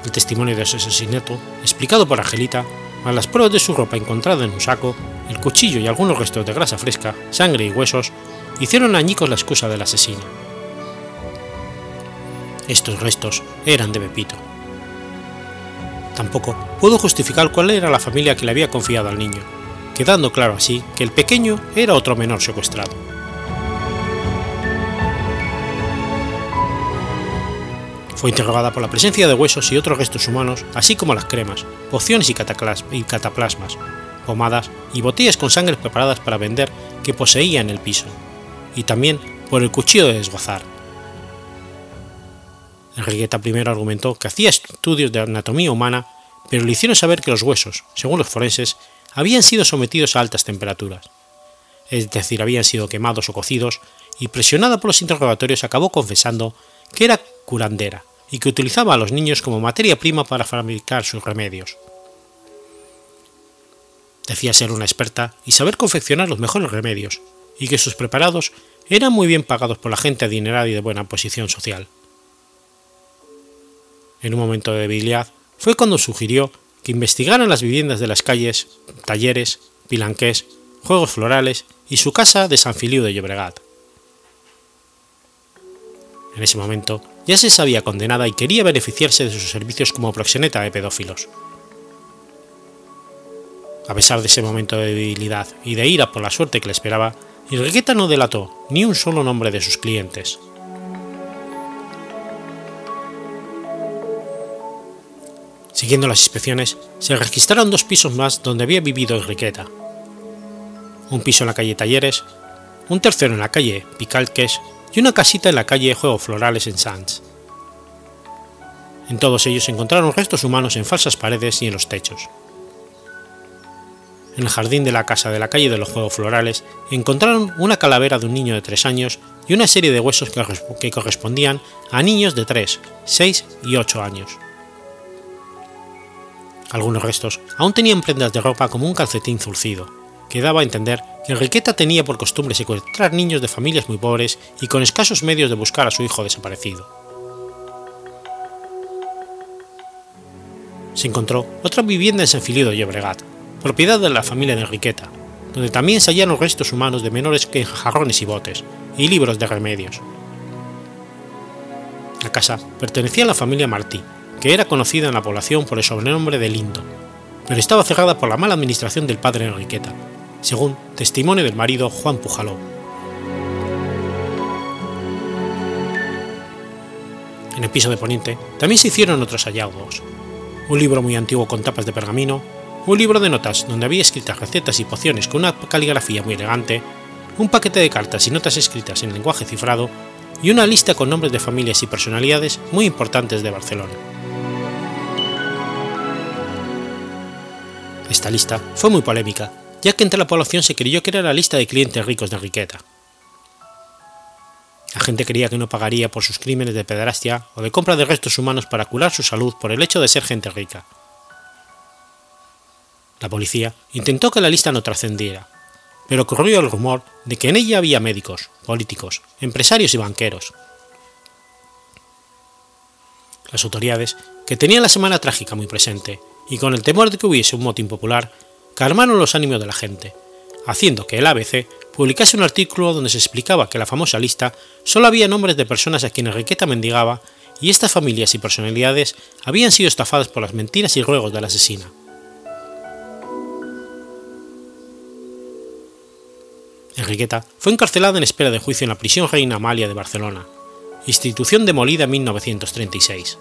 El testimonio de su asesinato, explicado por Angelita, a las pruebas de su ropa encontrada en un saco, el cuchillo y algunos restos de grasa fresca, sangre y huesos, hicieron añicos la excusa del asesino. Estos restos eran de Pepito. Tampoco pudo justificar cuál era la familia que le había confiado al niño, quedando claro así que el pequeño era otro menor secuestrado. Fue interrogada por la presencia de huesos y otros restos humanos, así como las cremas, pociones y, cataplasmas, pomadas y botellas con sangre preparadas para vender que poseía en el piso, y también por el cuchillo de desguazar. Enriqueta I argumentó que hacía estudios de anatomía humana, pero le hicieron saber que los huesos, según los forenses, habían sido sometidos a altas temperaturas, es decir, habían sido quemados o cocidos, y presionada por los interrogatorios acabó confesando que era curandera y que utilizaba a los niños como materia prima para fabricar sus remedios. Decía ser una experta y saber confeccionar los mejores remedios, y que sus preparados eran muy bien pagados por la gente adinerada y de buena posición social. En un momento de debilidad fue cuando sugirió que investigaran las viviendas de las calles, talleres, pilanqués, juegos florales y su casa de San Filiu de Llobregat. En ese momento ya se sabía condenada y quería beneficiarse de sus servicios como proxeneta de pedófilos. A pesar de ese momento de debilidad y de ira por la suerte que le esperaba, Enriqueta no delató ni un solo nombre de sus clientes. Siguiendo las inspecciones, se registraron dos pisos más donde había vivido Enriqueta. Un piso en la calle Talleres, un tercero en la calle Picalques y una casita en la calle Juegos Florales en Sanz. En todos ellos se encontraron restos humanos en falsas paredes y en los techos. En el jardín de la casa de la calle de los Juegos Florales encontraron una calavera de un niño de 3 años y una serie de huesos que correspondían a niños de 3, 6 y 8 años. Algunos restos aún tenían prendas de ropa como un calcetín zurcido, que daba a entender que Enriqueta tenía por costumbre secuestrar niños de familias muy pobres y con escasos medios de buscar a su hijo desaparecido. Se encontró otra vivienda en San Filido Llobregat, propiedad de la familia de Enriqueta, donde también se hallaron restos humanos de menores que jarrones y botes, y libros de remedios. La casa pertenecía a la familia Martí, que era conocida en la población por el sobrenombre de Lindo, pero estaba cerrada por la mala administración del padre Enriqueta, según testimonio del marido Juan Pujaló. En el piso de Poniente también se hicieron otros hallazgos. Un libro muy antiguo con tapas de pergamino, un libro de notas donde había escritas recetas y pociones con una caligrafía muy elegante, un paquete de cartas y notas escritas en lenguaje cifrado y una lista con nombres de familias y personalidades muy importantes de Barcelona. Esta lista fue muy polémica ya que entre la población se creyó que era la lista de clientes ricos de Enriqueta. La gente creía que no pagaría por sus crímenes de pederastia o de compra de restos humanos para curar su salud por el hecho de ser gente rica. La policía intentó que la lista no trascendiera, pero corrió el rumor de que en ella había médicos, políticos, empresarios y banqueros. Las autoridades, que tenían la semana trágica muy presente, y con el temor de que hubiese un motín popular, calmaron los ánimos de la gente, haciendo que el ABC publicase un artículo donde se explicaba que la famosa lista solo había nombres de personas a quienes Riqueta mendigaba y estas familias y personalidades habían sido estafadas por las mentiras y ruegos de la asesina. Enriqueta fue encarcelada en espera de juicio en la prisión Reina Amalia de Barcelona, institución demolida en 1936.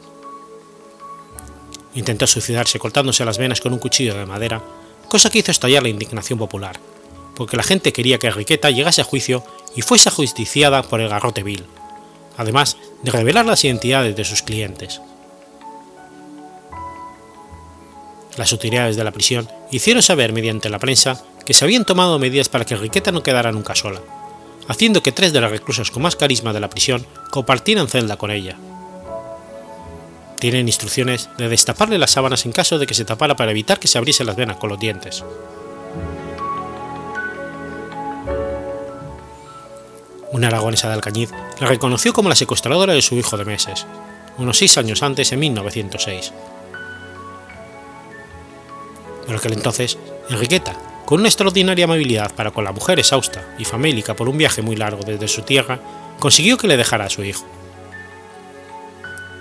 Intentó suicidarse cortándose las venas con un cuchillo de madera, cosa que hizo estallar la indignación popular, porque la gente quería que Enriqueta llegase a juicio y fuese ajusticiada por el garrote vil, además de revelar las identidades de sus clientes. Las autoridades de la prisión hicieron saber mediante la prensa que se habían tomado medidas para que Enriqueta no quedara nunca sola, haciendo que tres de las reclusas con más carisma de la prisión compartieran celda con ella. Tienen instrucciones de destaparle las sábanas en caso de que se tapara para evitar que se abriese las venas con los dientes. Una aragonesa de Alcañiz la reconoció como la secuestradora de su hijo de meses, unos seis años antes, en 1906. Por aquel entonces, Enriqueta, con una extraordinaria amabilidad para con la mujer exhausta y famélica por un viaje muy largo desde su tierra, consiguió que le dejara a su hijo.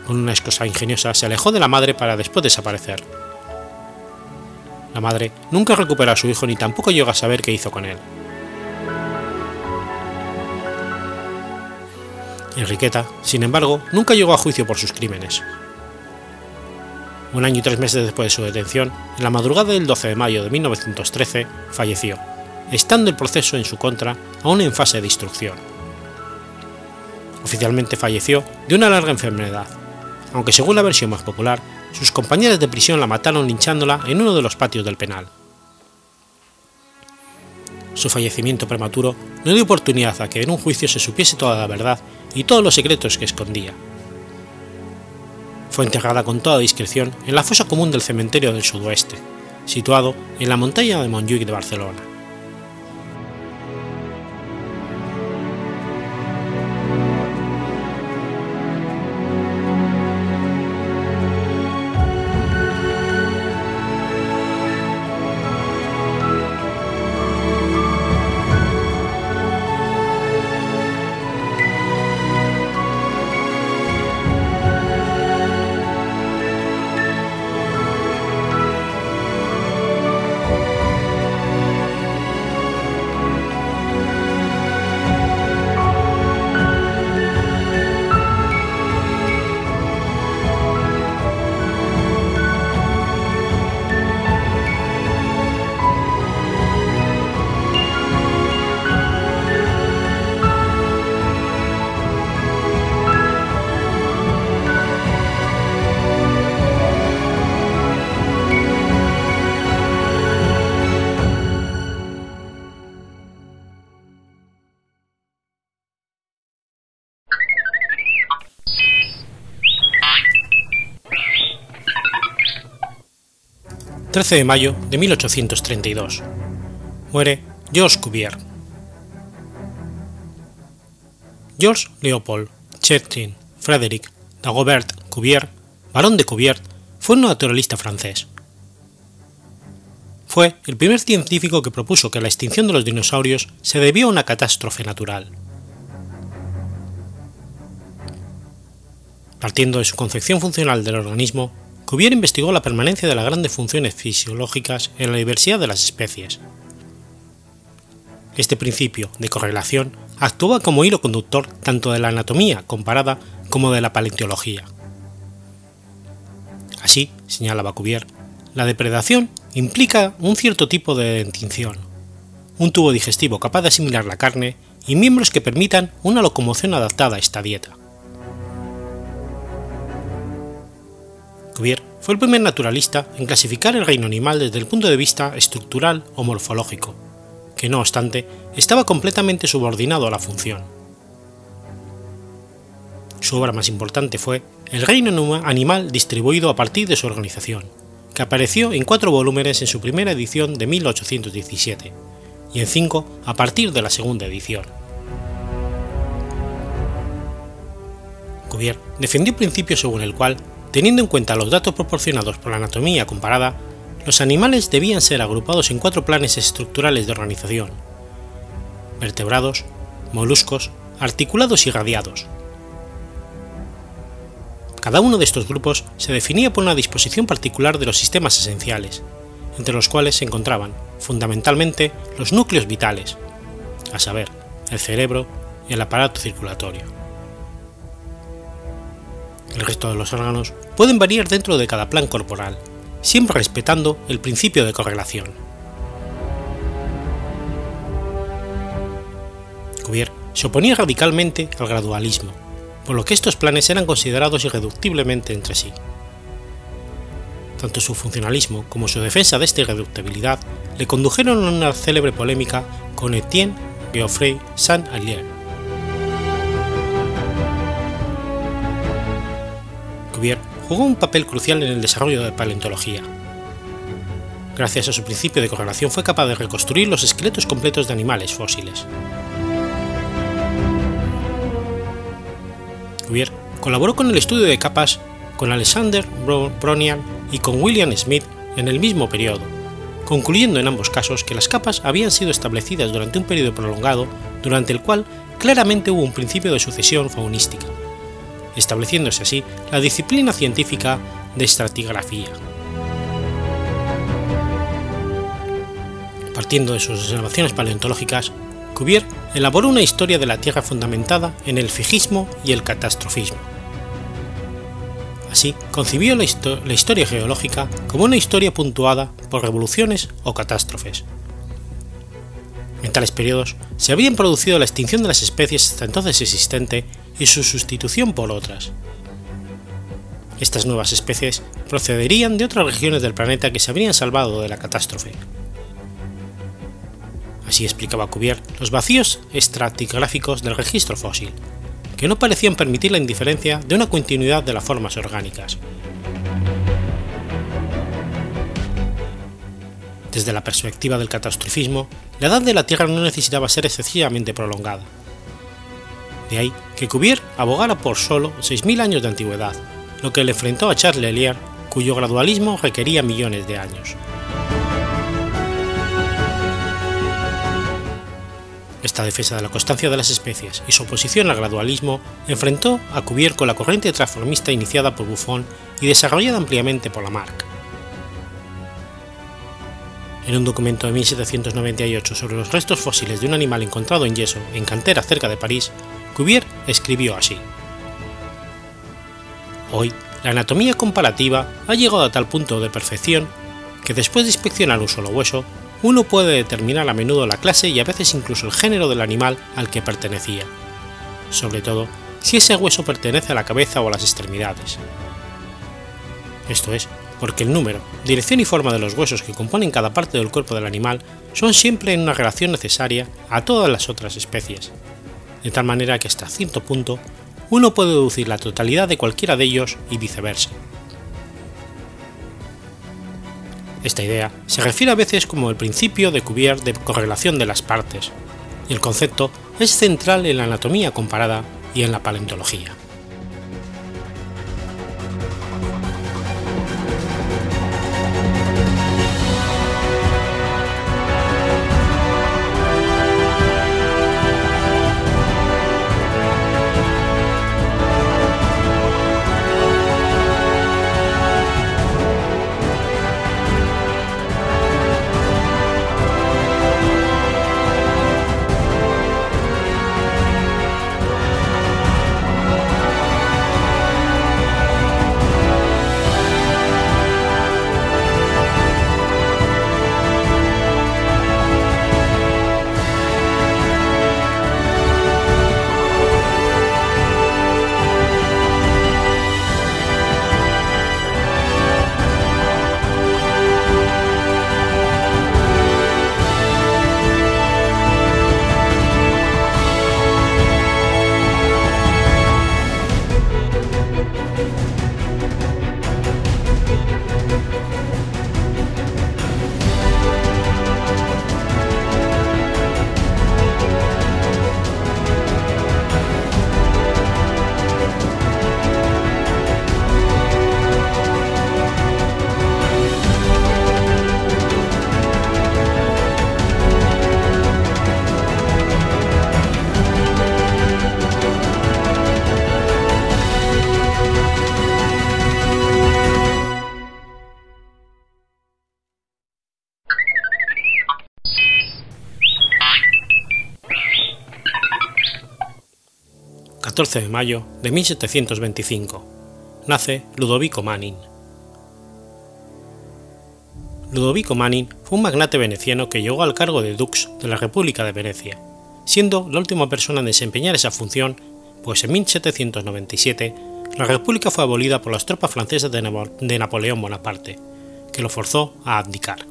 Con una excusa ingeniosa se alejó de la madre para después desaparecer. La madre nunca recuperó a su hijo ni tampoco llegó a saber qué hizo con él. Enriqueta, sin embargo, nunca llegó a juicio por sus crímenes. Un año y tres meses después de su detención, en la madrugada del 12 de mayo de 1913, falleció, estando el proceso en su contra aún en fase de instrucción. Oficialmente falleció de una larga enfermedad, aunque según la versión más popular, sus compañeras de prisión la mataron linchándola en uno de los patios del penal. Su fallecimiento prematuro no dio oportunidad a que en un juicio se supiese toda la verdad y todos los secretos que escondía. Fue enterrada con toda discreción en la fosa común del cementerio del sudoeste, situado en la montaña de Montjuic de Barcelona. 13 de mayo de 1832. Muere Georges Cuvier. Georges Leopold Chertin Frédéric Dagobert Cuvier, barón de Cuvier, fue un naturalista francés. Fue el primer científico que propuso que la extinción de los dinosaurios se debió a una catástrofe natural. Partiendo de su concepción funcional del organismo, Cuvier investigó la permanencia de las grandes funciones fisiológicas en la diversidad de las especies. Este principio de correlación actúa como hilo conductor tanto de la anatomía comparada como de la paleontología. Así, señalaba Cuvier, la depredación implica un cierto tipo de dentición, un tubo digestivo capaz de asimilar la carne y miembros que permitan una locomoción adaptada a esta dieta. Cuvier fue el primer naturalista en clasificar el reino animal desde el punto de vista estructural o morfológico, que no obstante estaba completamente subordinado a la función. Su obra más importante fue El reino animal distribuido a partir de su organización, que apareció en cuatro volúmenes en su primera edición de 1817 y en cinco a partir de la segunda edición. Cuvier defendió un principio según el cual, teniendo en cuenta los datos proporcionados por la anatomía comparada, los animales debían ser agrupados en cuatro planes estructurales de organización: vertebrados, moluscos, articulados y radiados. Cada uno de estos grupos se definía por una disposición particular de los sistemas esenciales, entre los cuales se encontraban, fundamentalmente, los núcleos vitales, a saber, el cerebro y el aparato circulatorio. El resto de los órganos pueden variar dentro de cada plan corporal, siempre respetando el principio de correlación. Cuvier se oponía radicalmente al gradualismo, por lo que estos planes eran considerados irreductiblemente entre sí. Tanto su funcionalismo como su defensa de esta irreductibilidad le condujeron a una célebre polémica con Etienne Geoffrey Saint-Alier. Cuvier jugó un papel crucial en el desarrollo de la paleontología. Gracias a su principio de correlación fue capaz de reconstruir los esqueletos completos de animales fósiles. Cuvier colaboró con el estudio de capas con Alexander Bronian y con William Smith en el mismo periodo, concluyendo en ambos casos que las capas habían sido establecidas durante un periodo prolongado durante el cual claramente hubo un principio de sucesión faunística, estableciéndose así la disciplina científica de estratigrafía. Partiendo de sus observaciones paleontológicas, Cuvier elaboró una historia de la Tierra fundamentada en el fijismo y el catastrofismo. Así, concibió la, historia geológica como una historia puntuada por revoluciones o catástrofes. En tales periodos se habían producido la extinción de las especies hasta entonces existente y su sustitución por otras. Estas nuevas especies procederían de otras regiones del planeta que se habrían salvado de la catástrofe. Así explicaba Cuvier los vacíos estratigráficos del registro fósil, que no parecían permitir la indiferencia de una continuidad de las formas orgánicas. Desde la perspectiva del catastrofismo, la edad de la Tierra no necesitaba ser excesivamente prolongada. De ahí que Cuvier abogara por solo 6.000 años de antigüedad, lo que le enfrentó a Charles Lelier, cuyo gradualismo requería millones de años. Esta defensa de la constancia de las especies y su oposición al gradualismo enfrentó a Cuvier con la corriente transformista iniciada por Buffon y desarrollada ampliamente por Lamarck. En un documento de 1798 sobre los restos fósiles de un animal encontrado en yeso en cantera cerca de París, Cuvier escribió así: Hoy, la anatomía comparativa ha llegado a tal punto de perfección que después de inspeccionar un solo hueso, uno puede determinar a menudo la clase y a veces incluso el género del animal al que pertenecía, sobre todo si ese hueso pertenece a la cabeza o a las extremidades. Esto es, porque el número, dirección y forma de los huesos que componen cada parte del cuerpo del animal son siempre en una relación necesaria a todas las otras especies, de tal manera que hasta cierto punto uno puede deducir la totalidad de cualquiera de ellos y viceversa. Esta idea se refiere a veces como el principio de Cuvier de correlación de las partes, y el concepto es central en la anatomía comparada y en la paleontología. 14 de mayo de 1725, nace Ludovico Manin. Ludovico Manin fue un magnate veneciano que llegó al cargo de dux de la República de Venecia, siendo la última persona en desempeñar esa función, pues en 1797 la República fue abolida por las tropas francesas de, Napoleón Bonaparte, que lo forzó a abdicar.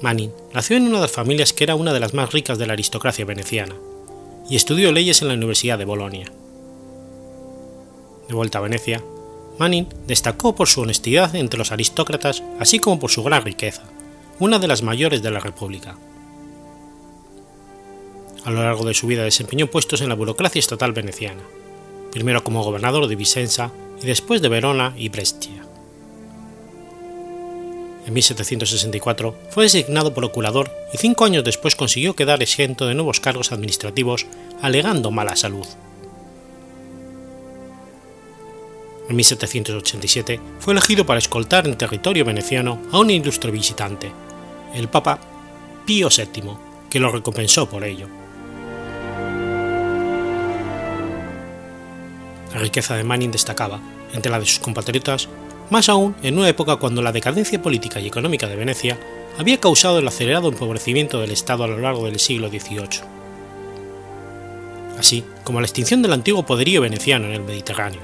Manin nació en una de las familias que era una de las más ricas de la aristocracia veneciana, y estudió leyes en la Universidad de Bolonia. De vuelta a Venecia, Manin destacó por su honestidad entre los aristócratas, así como por su gran riqueza, una de las mayores de la República. A lo largo de su vida desempeñó puestos en la burocracia estatal veneciana, primero como gobernador de Vicenza y después de Verona y Brescia. En 1764 fue designado procurador y cinco años después consiguió quedar exento de nuevos cargos administrativos alegando mala salud. En 1787 fue elegido para escoltar en territorio veneciano a un ilustre visitante, el Papa Pío VII, que lo recompensó por ello. La riqueza de Manning destacaba, entre la de sus compatriotas, más aún en una época cuando la decadencia política y económica de Venecia había causado el acelerado empobrecimiento del Estado a lo largo del siglo XVIII, así como la extinción del antiguo poderío veneciano en el Mediterráneo.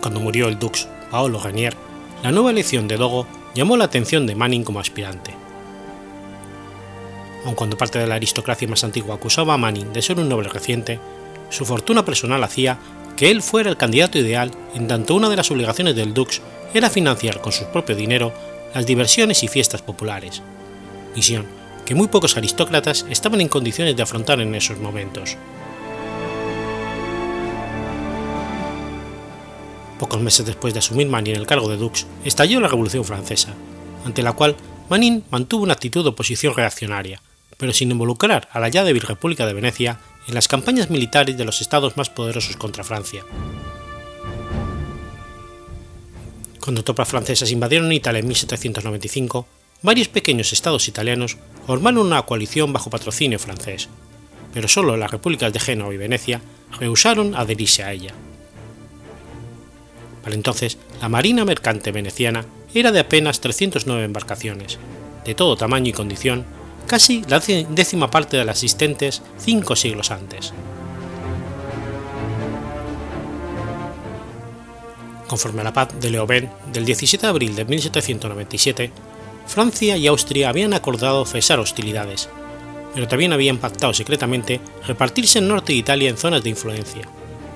Cuando murió el dux Paolo Renier, la nueva elección de Dogo llamó la atención de Manning como aspirante. Aun cuando parte de la aristocracia más antigua acusaba a Manning de ser un noble reciente, su fortuna personal hacía que él fuera el candidato ideal en tanto una de las obligaciones del Dux era financiar con su propio dinero las diversiones y fiestas populares, misión que muy pocos aristócratas estaban en condiciones de afrontar en esos momentos. Pocos meses después de asumir Manin el cargo de Dux, estalló la Revolución Francesa, ante la cual Manin mantuvo una actitud de oposición reaccionaria, pero sin involucrar a la ya débil República de Venecia en las campañas militares de los estados más poderosos contra Francia. Cuando tropas francesas invadieron Italia en 1795, varios pequeños estados italianos formaron una coalición bajo patrocinio francés, pero solo las repúblicas de Génova y Venecia rehusaron adherirse a ella. Para entonces, la marina mercante veneciana era de apenas 309 embarcaciones, de todo tamaño y condición, casi la décima parte de las existentes cinco siglos antes. Conforme a la paz de Leoben del 17 de abril de 1797, Francia y Austria habían acordado cesar hostilidades, pero también habían pactado secretamente repartirse el norte de Italia en zonas de influencia.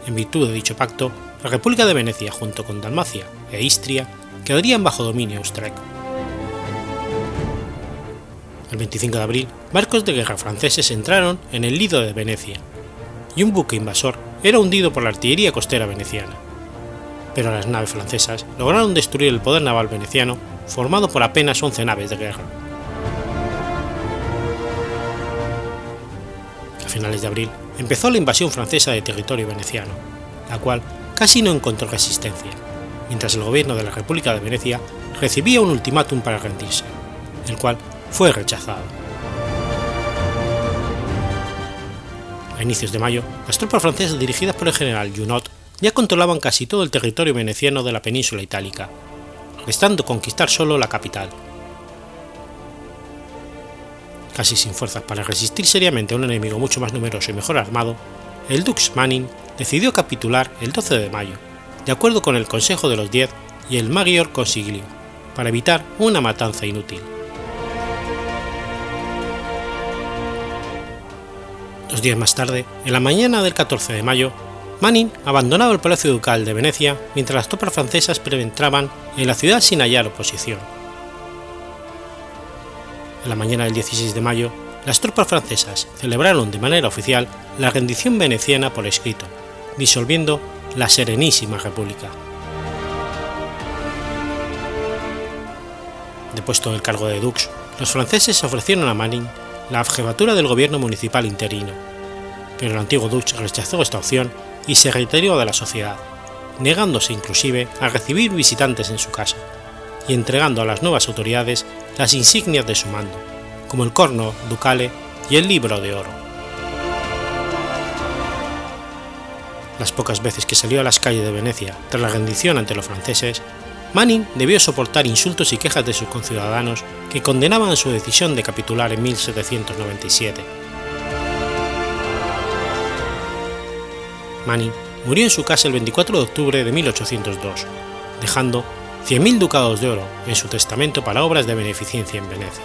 En virtud de dicho pacto, la República de Venecia junto con Dalmacia e Istria quedarían bajo dominio austríaco el 25 de abril, barcos de guerra franceses entraron en el Lido de Venecia, y un buque invasor era hundido por la artillería costera veneciana. Pero las naves francesas lograron destruir el poder naval veneciano, formado por apenas 11 naves de guerra. A finales de abril empezó la invasión francesa de territorio veneciano, la cual casi no encontró resistencia, mientras el gobierno de la República de Venecia recibía un ultimátum para rendirse, el cual fue rechazado. A inicios de mayo, las tropas francesas dirigidas por el general Junot ya controlaban casi todo el territorio veneciano de la península itálica, restando conquistar solo la capital. Casi sin fuerzas para resistir seriamente a un enemigo mucho más numeroso y mejor armado, el Dux Manning decidió capitular el 12 de mayo, de acuerdo con el Consejo de los Diez y el Magior Consiglio, para evitar una matanza inútil. Dos días más tarde, en la mañana del 14 de mayo, Manning abandonaba el Palacio Ducal de Venecia mientras las tropas francesas penetraban en la ciudad sin hallar oposición. En la mañana del 16 de mayo, las tropas francesas celebraron de manera oficial la rendición veneciana por escrito, disolviendo la Serenísima República. Depuesto del cargo de dux, los franceses ofrecieron a Manning la jefatura del gobierno municipal interino, pero el antiguo Dutch rechazó esta opción y se retiró de la sociedad, negándose inclusive a recibir visitantes en su casa, y entregando a las nuevas autoridades las insignias de su mando, como el corno ducale y el libro de oro. Las pocas veces que salió a las calles de Venecia tras la rendición ante los franceses, Manning debió soportar insultos y quejas de sus conciudadanos que condenaban su decisión de capitular en 1797. Manning murió en su casa el 24 de octubre de 1802, dejando 100.000 ducados de oro en su testamento para obras de beneficencia en Venecia.